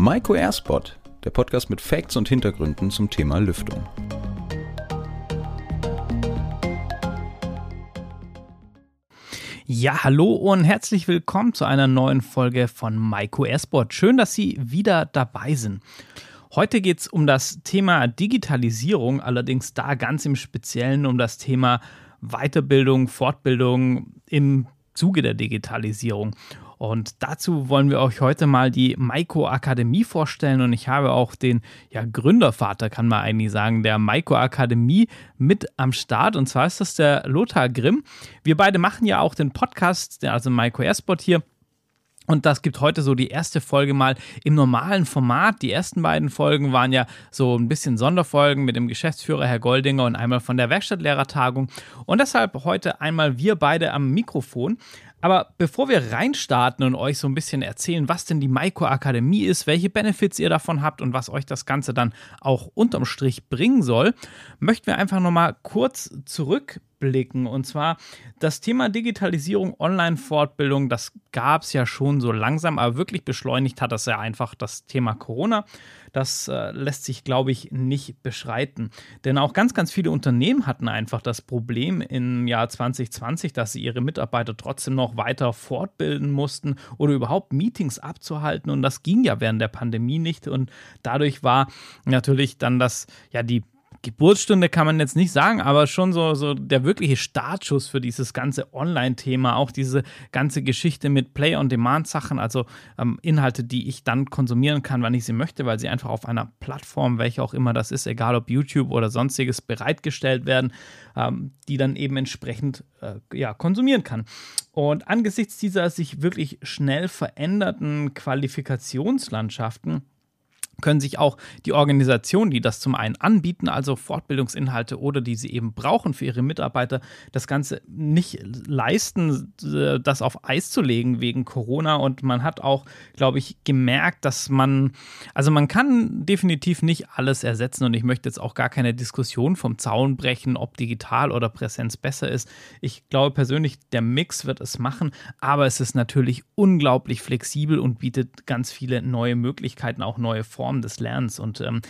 Maiko Airspot, der Podcast mit Facts und Hintergründen zum Thema Lüftung. Ja, hallo und herzlich willkommen zu einer neuen Folge von Maiko Airsport. Schön, dass Sie wieder dabei sind. Heute geht es um das Thema Digitalisierung, allerdings da ganz im Speziellen um das Thema Weiterbildung, Fortbildung im Zuge der Digitalisierung. Und dazu wollen wir euch heute mal die Maiko Akademie vorstellen. Und ich habe auch den ja, Gründervater, kann man eigentlich sagen, der Maiko Akademie mit am Start. Und zwar ist das der Lothar Grimm. Wir beide machen ja auch den Podcast, also Maiko Airsport hier. Und das gibt heute so die erste Folge mal im normalen Format. Die ersten beiden Folgen waren ja so ein bisschen Sonderfolgen mit dem Geschäftsführer Herr Goldinger und einmal von der Werkstattlehrertagung. Und deshalb heute einmal wir beide am Mikrofon. Aber bevor wir reinstarten und euch so ein bisschen erzählen, was denn die Maiko Akademie ist, welche Benefits ihr davon habt und was euch das Ganze dann auch unterm Strich bringen soll, möchten wir einfach nochmal kurz zurückblicken. Und zwar das Thema Digitalisierung, Online-Fortbildung, das gab es ja schon so langsam, aber wirklich beschleunigt hat das ja einfach das Thema Corona. Das äh, lässt sich, glaube ich, nicht beschreiten. Denn auch ganz, ganz viele Unternehmen hatten einfach das Problem im Jahr 2020, dass sie ihre Mitarbeiter trotzdem noch weiter fortbilden mussten oder überhaupt Meetings abzuhalten. Und das ging ja während der Pandemie nicht. Und dadurch war natürlich dann das, ja, die Geburtsstunde kann man jetzt nicht sagen, aber schon so, so der wirkliche Startschuss für dieses ganze Online-Thema, auch diese ganze Geschichte mit Play-on-Demand-Sachen, also ähm, Inhalte, die ich dann konsumieren kann, wann ich sie möchte, weil sie einfach auf einer Plattform, welche auch immer das ist, egal ob YouTube oder sonstiges, bereitgestellt werden, ähm, die dann eben entsprechend äh, ja, konsumieren kann. Und angesichts dieser sich wirklich schnell veränderten Qualifikationslandschaften, können sich auch die Organisationen, die das zum einen anbieten, also Fortbildungsinhalte oder die sie eben brauchen für ihre Mitarbeiter, das Ganze nicht leisten, äh, das auf Eis zu legen wegen Corona. Und man hat auch, glaube ich, gemerkt, dass man, also man kann definitiv nicht alles ersetzen und ich möchte jetzt auch gar keine Diskussion vom Zaun brechen, ob digital oder Präsenz besser ist. Ich glaube persönlich, der Mix wird es machen, aber es ist natürlich unglaublich flexibel und bietet ganz viele neue Möglichkeiten, auch neue Formen Form des Lernens. Und ähm,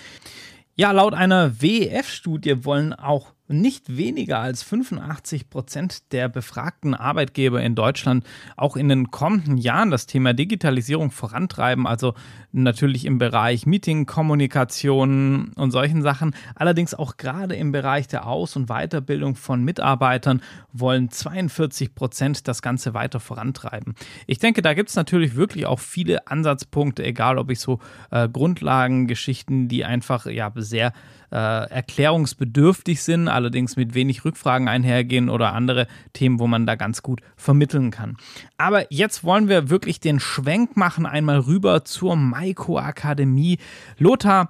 ja, laut einer WEF-Studie wollen auch nicht weniger als 85 Prozent der befragten Arbeitgeber in Deutschland auch in den kommenden Jahren das Thema Digitalisierung vorantreiben. Also natürlich im Bereich Meeting, Kommunikation und solchen Sachen. Allerdings auch gerade im Bereich der Aus- und Weiterbildung von Mitarbeitern wollen 42 Prozent das Ganze weiter vorantreiben. Ich denke, da gibt es natürlich wirklich auch viele Ansatzpunkte, egal ob ich so äh, Grundlagengeschichten, die einfach ja sehr äh, erklärungsbedürftig sind, allerdings mit wenig Rückfragen einhergehen oder andere Themen, wo man da ganz gut vermitteln kann. Aber jetzt wollen wir wirklich den Schwenk machen, einmal rüber zur Maiko Akademie. Lothar,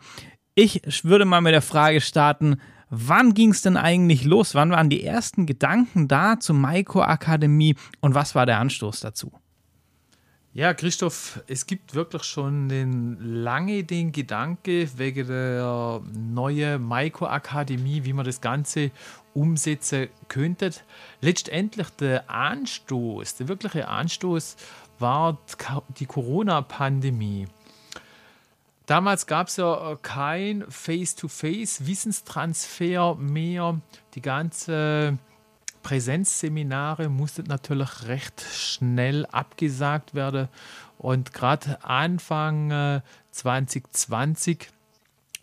ich würde mal mit der Frage starten, Wann ging es denn eigentlich los? Wann waren die ersten Gedanken da zur Maiko Akademie und was war der Anstoß dazu? Ja, Christoph, es gibt wirklich schon den, lange den Gedanke wegen der neuen Maiko-Akademie, wie man das Ganze umsetzen könnte. Letztendlich der Anstoß, der wirkliche Anstoß war die Corona-Pandemie. Damals gab es ja kein Face-to-Face-Wissenstransfer mehr. Die ganze Präsenzseminare mussten natürlich recht schnell abgesagt werden. Und gerade Anfang äh, 2020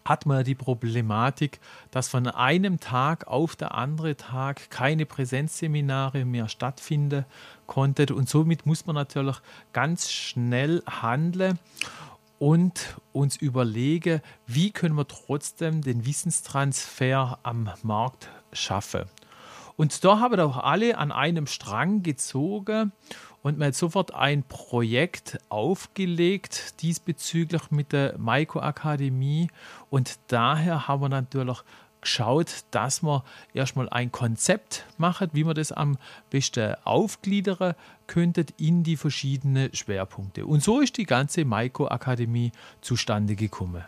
hat man die Problematik, dass von einem Tag auf den anderen Tag keine Präsenzseminare mehr stattfinden konnten. Und somit muss man natürlich ganz schnell handeln und uns überlegen, wie können wir trotzdem den Wissenstransfer am Markt schaffen. Und da haben auch alle an einem Strang gezogen und man hat sofort ein Projekt aufgelegt diesbezüglich mit der Maiko Akademie. Und daher haben wir natürlich geschaut, dass wir erstmal ein Konzept machen, wie man das am besten aufgliedern könnte in die verschiedenen Schwerpunkte. Und so ist die ganze Maiko Akademie zustande gekommen.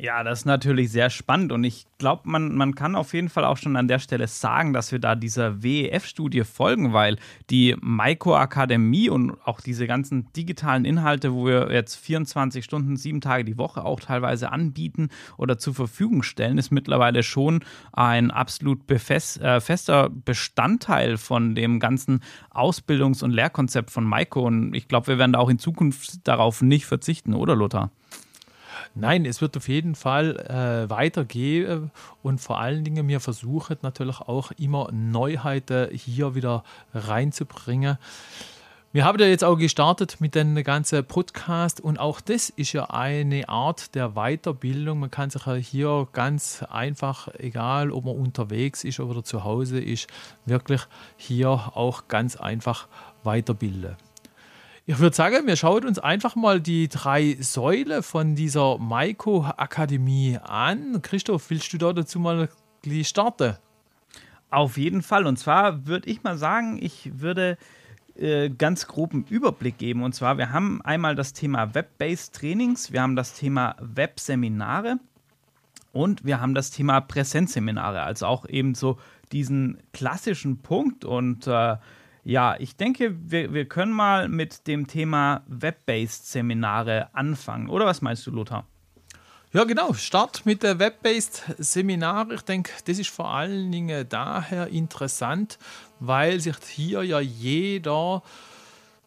Ja, das ist natürlich sehr spannend und ich glaube, man, man kann auf jeden Fall auch schon an der Stelle sagen, dass wir da dieser WEF-Studie folgen, weil die Maiko Akademie und auch diese ganzen digitalen Inhalte, wo wir jetzt 24 Stunden, sieben Tage die Woche auch teilweise anbieten oder zur Verfügung stellen, ist mittlerweile schon ein absolut befest, äh, fester Bestandteil von dem ganzen Ausbildungs- und Lehrkonzept von Maiko und ich glaube, wir werden da auch in Zukunft darauf nicht verzichten, oder Lothar? Nein, es wird auf jeden Fall äh, weitergehen und vor allen Dingen wir versuchen natürlich auch immer Neuheiten hier wieder reinzubringen. Wir haben ja jetzt auch gestartet mit dem ganzen Podcast und auch das ist ja eine Art der Weiterbildung. Man kann sich ja hier ganz einfach, egal ob man unterwegs ist oder zu Hause ist, wirklich hier auch ganz einfach weiterbilden. Ich würde sagen, wir schauen uns einfach mal die drei Säulen von dieser Maiko-Akademie an. Christoph, willst du da dazu mal starten? Auf jeden Fall. Und zwar würde ich mal sagen, ich würde äh, ganz groben Überblick geben. Und zwar, wir haben einmal das Thema Web-Based Trainings, wir haben das Thema Web-Seminare und wir haben das Thema Präsenzseminare. Also auch eben so diesen klassischen Punkt. Und äh, ja, ich denke, wir, wir können mal mit dem Thema Web-Based Seminare anfangen. Oder was meinst du, Lothar? Ja, genau. Start mit der Web-Based Seminare. Ich denke, das ist vor allen Dingen daher interessant, weil sich hier ja jeder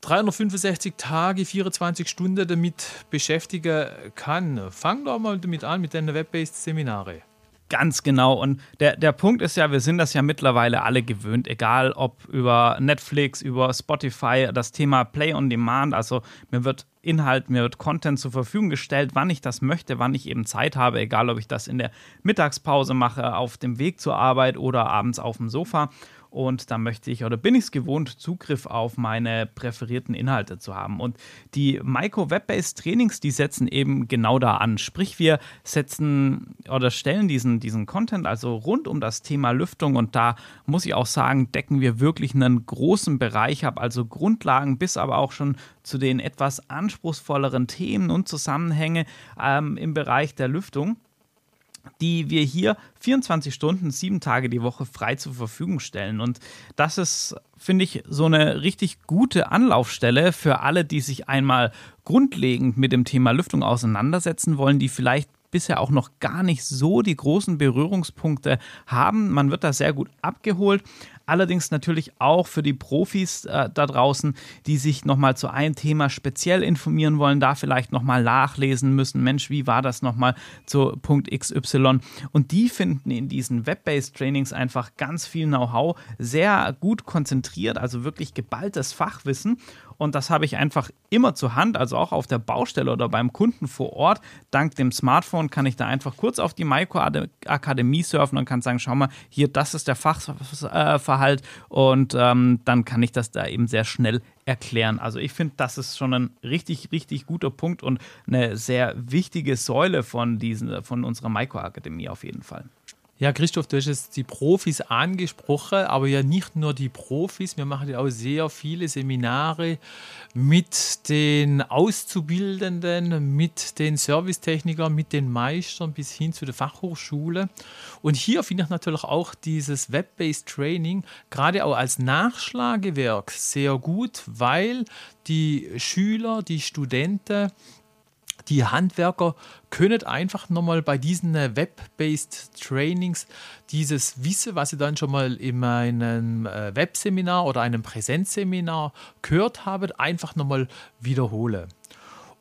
365 Tage, 24 Stunden damit beschäftigen kann. Fang doch mal damit an, mit den Web-Based Seminare. Ganz genau. Und der, der Punkt ist ja, wir sind das ja mittlerweile alle gewöhnt, egal ob über Netflix, über Spotify, das Thema Play on Demand. Also mir wird Inhalt, mir wird Content zur Verfügung gestellt, wann ich das möchte, wann ich eben Zeit habe, egal ob ich das in der Mittagspause mache, auf dem Weg zur Arbeit oder abends auf dem Sofa und da möchte ich oder bin ich es gewohnt, Zugriff auf meine präferierten Inhalte zu haben. Und die Micro Web-Based Trainings, die setzen eben genau da an. Sprich, wir setzen oder stellen diesen, diesen Content also rund um das Thema Lüftung und da muss ich auch sagen, decken wir wirklich einen großen Bereich ab, also Grundlagen bis aber auch schon zu den etwas anspruchsvolleren Themen und Zusammenhänge ähm, im Bereich der Lüftung die wir hier 24 Stunden, sieben Tage die Woche frei zur Verfügung stellen. Und das ist, finde ich, so eine richtig gute Anlaufstelle für alle, die sich einmal grundlegend mit dem Thema Lüftung auseinandersetzen wollen, die vielleicht bisher auch noch gar nicht so die großen Berührungspunkte haben. Man wird da sehr gut abgeholt, Allerdings natürlich auch für die Profis äh, da draußen, die sich nochmal zu einem Thema speziell informieren wollen, da vielleicht nochmal nachlesen müssen. Mensch, wie war das nochmal zu Punkt XY? Und die finden in diesen Web-Based Trainings einfach ganz viel Know-how, sehr gut konzentriert, also wirklich geballtes Fachwissen. Und das habe ich einfach immer zur Hand, also auch auf der Baustelle oder beim Kunden vor Ort. Dank dem Smartphone kann ich da einfach kurz auf die Micro-Akademie surfen und kann sagen, schau mal, hier, das ist der Fachverhalt und ähm, dann kann ich das da eben sehr schnell erklären. Also ich finde, das ist schon ein richtig, richtig guter Punkt und eine sehr wichtige Säule von, diesen, von unserer Micro-Akademie auf jeden Fall. Ja, Christoph, du hast jetzt die Profis angesprochen, aber ja nicht nur die Profis. Wir machen ja auch sehr viele Seminare mit den Auszubildenden, mit den Servicetechnikern, mit den Meistern bis hin zu der Fachhochschule. Und hier finde ich natürlich auch dieses Web-Based Training gerade auch als Nachschlagewerk sehr gut, weil die Schüler, die Studenten, die Handwerker können einfach nochmal bei diesen äh, Web-based Trainings dieses Wissen, was sie dann schon mal in einem äh, Webseminar oder einem Präsenzseminar gehört haben, einfach nochmal wiederholen.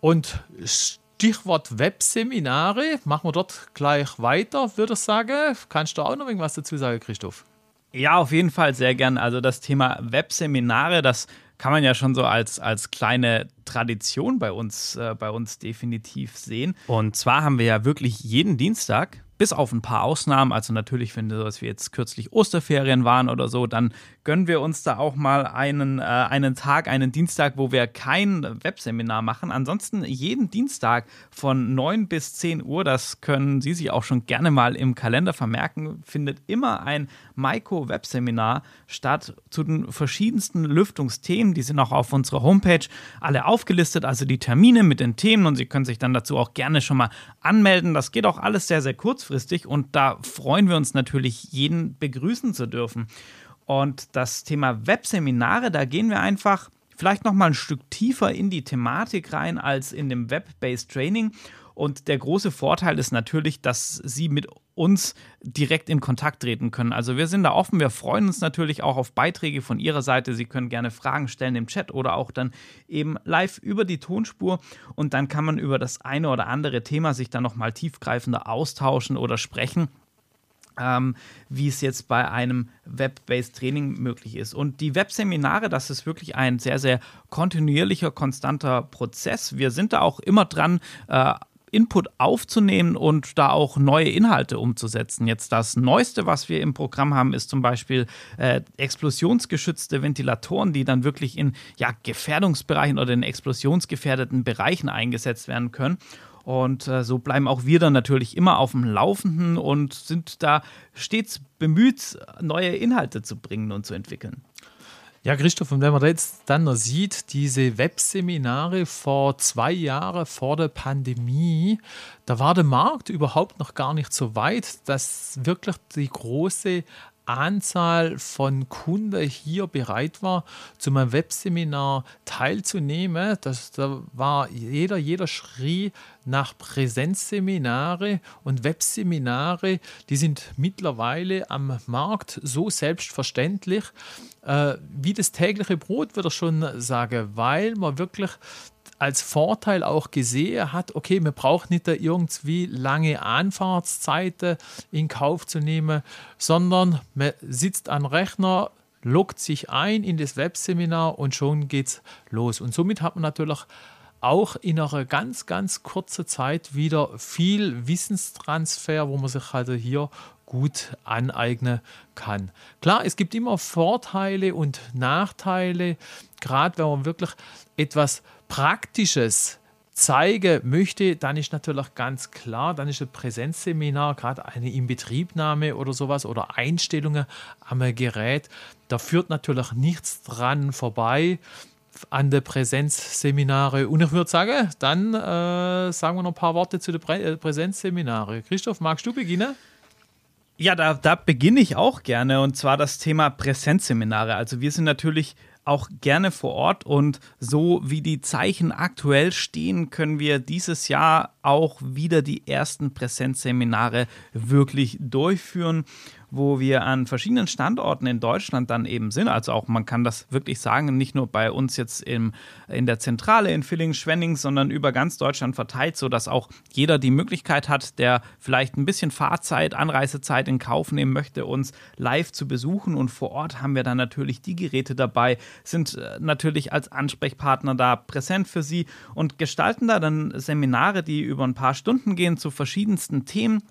Und Stichwort Webseminare, machen wir dort gleich weiter, würde ich sagen. Kannst du auch noch irgendwas dazu sagen, Christoph? Ja, auf jeden Fall sehr gern. Also das Thema Webseminare, das kann man ja schon so als, als kleine Tradition bei uns, äh, bei uns definitiv sehen. Und zwar haben wir ja wirklich jeden Dienstag bis auf ein paar Ausnahmen, also natürlich, wenn sowas wie jetzt kürzlich Osterferien waren oder so, dann gönnen wir uns da auch mal einen, äh, einen Tag, einen Dienstag, wo wir kein Webseminar machen. Ansonsten jeden Dienstag von 9 bis 10 Uhr, das können Sie sich auch schon gerne mal im Kalender vermerken, findet immer ein Maiko Webseminar statt zu den verschiedensten Lüftungsthemen. Die sind auch auf unserer Homepage alle aufgelistet, also die Termine mit den Themen und Sie können sich dann dazu auch gerne schon mal anmelden. Das geht auch alles sehr, sehr kurzfristig und da freuen wir uns natürlich, jeden begrüßen zu dürfen. Und das Thema Webseminare, da gehen wir einfach vielleicht noch mal ein Stück tiefer in die Thematik rein als in dem Web-based Training. Und der große Vorteil ist natürlich, dass Sie mit uns direkt in Kontakt treten können. Also wir sind da offen, wir freuen uns natürlich auch auf Beiträge von Ihrer Seite. Sie können gerne Fragen stellen im Chat oder auch dann eben live über die Tonspur und dann kann man über das eine oder andere Thema sich dann nochmal tiefgreifender austauschen oder sprechen. Ähm, wie es jetzt bei einem Web-based Training möglich ist. Und die Webseminare, das ist wirklich ein sehr, sehr kontinuierlicher, konstanter Prozess. Wir sind da auch immer dran, äh, Input aufzunehmen und da auch neue Inhalte umzusetzen. Jetzt das Neueste, was wir im Programm haben, ist zum Beispiel äh, explosionsgeschützte Ventilatoren, die dann wirklich in ja, Gefährdungsbereichen oder in explosionsgefährdeten Bereichen eingesetzt werden können. Und äh, so bleiben auch wir dann natürlich immer auf dem Laufenden und sind da stets bemüht, neue Inhalte zu bringen und zu entwickeln. Ja, Christoph, und wenn man jetzt dann noch sieht, diese Webseminare vor zwei Jahren vor der Pandemie, da war der Markt überhaupt noch gar nicht so weit, dass wirklich die große Anzahl von Kunden hier bereit war, zu meinem Webseminar teilzunehmen. Das, da war jeder, jeder schrie nach Präsenzseminare und Webseminare, die sind mittlerweile am Markt so selbstverständlich äh, wie das tägliche Brot, würde ich schon sagen, weil man wirklich als Vorteil auch gesehen hat, okay, man braucht nicht da irgendwie lange Anfahrtszeiten in Kauf zu nehmen, sondern man sitzt am Rechner, loggt sich ein in das Webseminar und schon geht's los. Und somit hat man natürlich auch in einer ganz, ganz kurzen Zeit wieder viel Wissenstransfer, wo man sich halt hier gut aneignen kann. Klar, es gibt immer Vorteile und Nachteile, gerade wenn man wirklich etwas Praktisches zeigen möchte, dann ist natürlich ganz klar, dann ist ein Präsenzseminar, gerade eine Inbetriebnahme oder sowas oder Einstellungen am Gerät, da führt natürlich nichts dran vorbei an der Präsenzseminare. Und ich würde sagen, dann äh, sagen wir noch ein paar Worte zu den Prä äh, Präsenzseminare. Christoph, magst du beginnen? Ja, da, da beginne ich auch gerne und zwar das Thema Präsenzseminare. Also wir sind natürlich auch gerne vor Ort und so wie die Zeichen aktuell stehen, können wir dieses Jahr auch wieder die ersten Präsenzseminare wirklich durchführen wo wir an verschiedenen Standorten in Deutschland dann eben sind. Also auch, man kann das wirklich sagen, nicht nur bei uns jetzt im, in der Zentrale in Villingen-Schwenning, sondern über ganz Deutschland verteilt, sodass auch jeder die Möglichkeit hat, der vielleicht ein bisschen Fahrzeit, Anreisezeit in Kauf nehmen möchte, uns live zu besuchen. Und vor Ort haben wir dann natürlich die Geräte dabei, sind äh, natürlich als Ansprechpartner da präsent für Sie und gestalten da dann Seminare, die über ein paar Stunden gehen zu verschiedensten Themen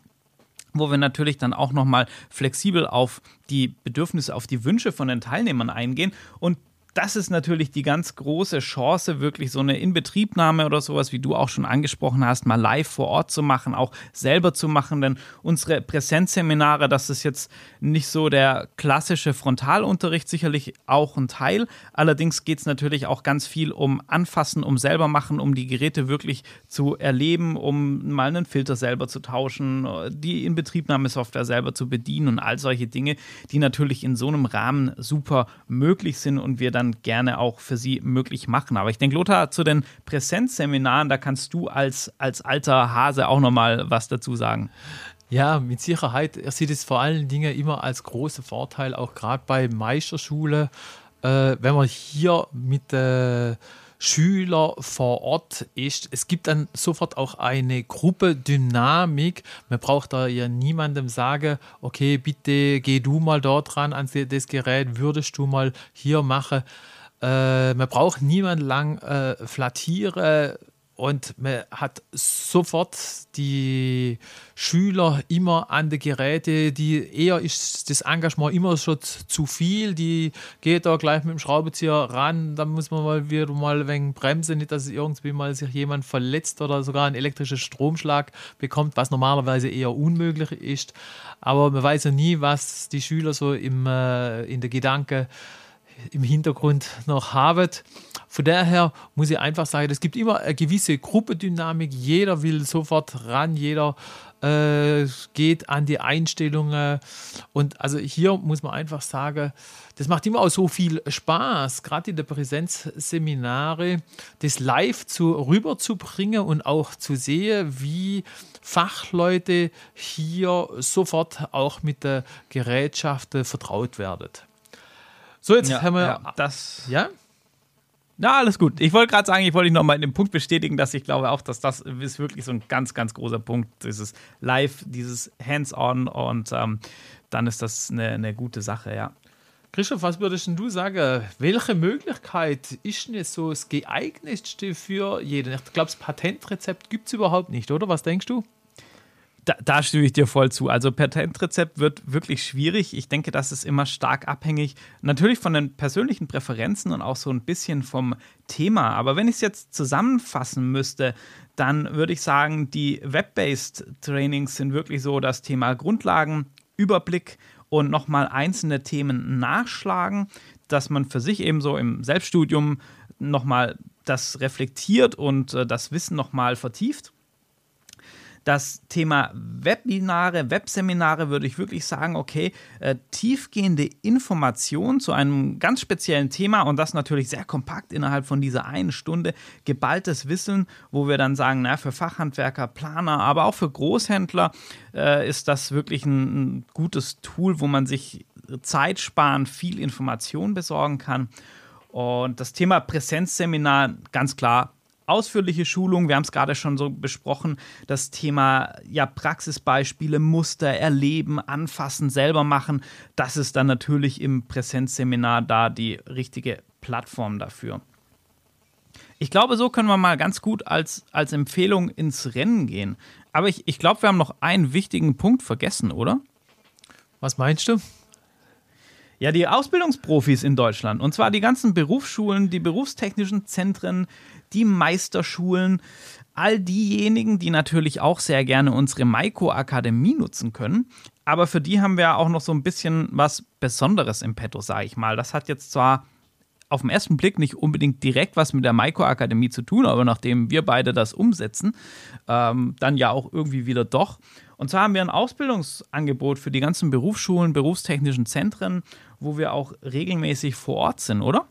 wo wir natürlich dann auch nochmal flexibel auf die Bedürfnisse, auf die Wünsche von den Teilnehmern eingehen und das ist natürlich die ganz große Chance, wirklich so eine Inbetriebnahme oder sowas, wie du auch schon angesprochen hast, mal live vor Ort zu machen, auch selber zu machen. Denn unsere Präsenzseminare, das ist jetzt nicht so der klassische Frontalunterricht, sicherlich auch ein Teil. Allerdings geht es natürlich auch ganz viel um Anfassen, um selber machen, um die Geräte wirklich zu erleben, um mal einen Filter selber zu tauschen, die Inbetriebnahmesoftware selber zu bedienen und all solche Dinge, die natürlich in so einem Rahmen super möglich sind und wir dann gerne auch für Sie möglich machen. Aber ich denke, Lothar, zu den Präsenzseminaren, da kannst du als, als alter Hase auch nochmal was dazu sagen. Ja, mit Sicherheit. Er sieht es vor allen Dingen immer als großen Vorteil, auch gerade bei Meisterschule, äh, wenn man hier mit äh, Schüler vor Ort ist. Es gibt dann sofort auch eine Gruppendynamik. Man braucht da ja niemandem sagen, okay, bitte geh du mal dort ran an das Gerät, würdest du mal hier machen. Äh, man braucht niemand lang äh, flattieren und man hat sofort die Schüler immer an die Geräte, die eher ist das Engagement immer schon zu viel, die geht da gleich mit dem Schraubenzieher ran, dann muss man mal wieder mal ein wenig bremsen, nicht, dass irgendwie mal sich jemand verletzt oder sogar einen elektrischen Stromschlag bekommt, was normalerweise eher unmöglich ist. Aber man weiß ja nie, was die Schüler so im, äh, in der Gedanke im Hintergrund noch haben. Von daher muss ich einfach sagen, es gibt immer eine gewisse Gruppendynamik. Jeder will sofort ran, jeder äh, geht an die Einstellungen. Und also hier muss man einfach sagen, das macht immer auch so viel Spaß, gerade in der Präsenzseminare, das live zu, rüberzubringen und auch zu sehen, wie Fachleute hier sofort auch mit der Gerätschaft vertraut werden. So, jetzt ja, haben wir ja, das. Ja? Na, alles gut. Ich wollte gerade sagen, ich wollte dich nochmal in dem Punkt bestätigen, dass ich glaube auch, dass das ist wirklich so ein ganz, ganz großer Punkt. Dieses Live, dieses Hands-on und ähm, dann ist das eine, eine gute Sache, ja. Christoph, was würdest du sagen? Welche Möglichkeit ist denn so das geeignetste für jeden? Ich glaube, das Patentrezept gibt es überhaupt nicht, oder? Was denkst du? Da, da, stimme ich dir voll zu. Also Patentrezept wird wirklich schwierig. Ich denke, das ist immer stark abhängig, natürlich von den persönlichen Präferenzen und auch so ein bisschen vom Thema. Aber wenn ich es jetzt zusammenfassen müsste, dann würde ich sagen, die Web-based Trainings sind wirklich so das Thema Grundlagen, Überblick und nochmal einzelne Themen nachschlagen, dass man für sich eben so im Selbststudium nochmal das reflektiert und äh, das Wissen nochmal vertieft das Thema Webinare, Webseminare würde ich wirklich sagen, okay, äh, tiefgehende Informationen zu einem ganz speziellen Thema und das natürlich sehr kompakt innerhalb von dieser einen Stunde, geballtes Wissen, wo wir dann sagen, na, für Fachhandwerker, Planer, aber auch für Großhändler äh, ist das wirklich ein, ein gutes Tool, wo man sich Zeit sparen, viel Information besorgen kann. Und das Thema Präsenzseminar, ganz klar, ausführliche Schulung. Wir haben es gerade schon so besprochen. Das Thema ja, Praxisbeispiele, Muster erleben, anfassen, selber machen. Das ist dann natürlich im Präsenzseminar da die richtige Plattform dafür. Ich glaube, so können wir mal ganz gut als, als Empfehlung ins Rennen gehen. Aber ich, ich glaube, wir haben noch einen wichtigen Punkt vergessen, oder? Was meinst du? Ja, die Ausbildungsprofis in Deutschland. Und zwar die ganzen Berufsschulen, die berufstechnischen Zentren, die Meisterschulen, all diejenigen, die natürlich auch sehr gerne unsere Maiko-Akademie nutzen können. Aber für die haben wir auch noch so ein bisschen was Besonderes im Petto, sage ich mal. Das hat jetzt zwar auf den ersten Blick nicht unbedingt direkt was mit der Maiko-Akademie zu tun, aber nachdem wir beide das umsetzen, ähm, dann ja auch irgendwie wieder doch. Und zwar haben wir ein Ausbildungsangebot für die ganzen Berufsschulen, berufstechnischen Zentren, wo wir auch regelmäßig vor Ort sind, oder?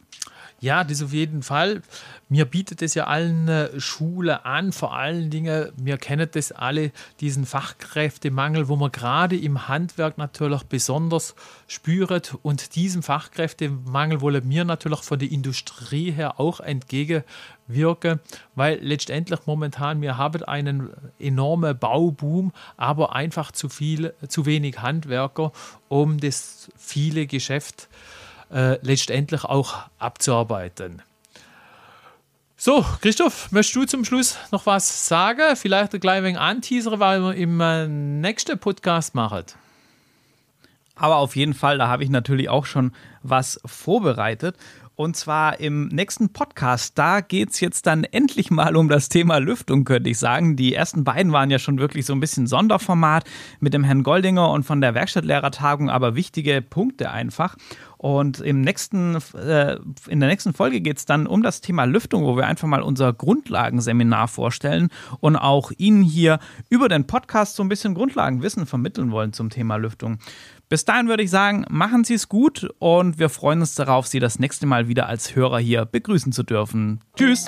Ja, das auf jeden Fall. Mir bietet es ja allen äh, Schule an, vor allen Dingen, wir kennen das alle, diesen Fachkräftemangel, wo man gerade im Handwerk natürlich besonders spürt. Und diesem Fachkräftemangel wollen wir natürlich von der Industrie her auch entgegenwirken, weil letztendlich momentan wir haben einen enormen Bauboom, aber einfach zu viel, zu wenig Handwerker, um das viele Geschäft zu äh, letztendlich auch abzuarbeiten. So, Christoph, möchtest du zum Schluss noch was sagen? Vielleicht ein klein wenig anteasern, weil wir im äh, nächsten Podcast machen. Aber auf jeden Fall, da habe ich natürlich auch schon was vorbereitet. Und zwar im nächsten Podcast. Da geht es jetzt dann endlich mal um das Thema Lüftung, könnte ich sagen. Die ersten beiden waren ja schon wirklich so ein bisschen Sonderformat mit dem Herrn Goldinger und von der Werkstattlehrertagung, aber wichtige Punkte einfach. Und im nächsten, äh, in der nächsten Folge geht es dann um das Thema Lüftung, wo wir einfach mal unser Grundlagenseminar vorstellen und auch Ihnen hier über den Podcast so ein bisschen Grundlagenwissen vermitteln wollen zum Thema Lüftung. Bis dahin würde ich sagen, machen Sie es gut und wir freuen uns darauf, Sie das nächste Mal wieder als Hörer hier begrüßen zu dürfen. Tschüss!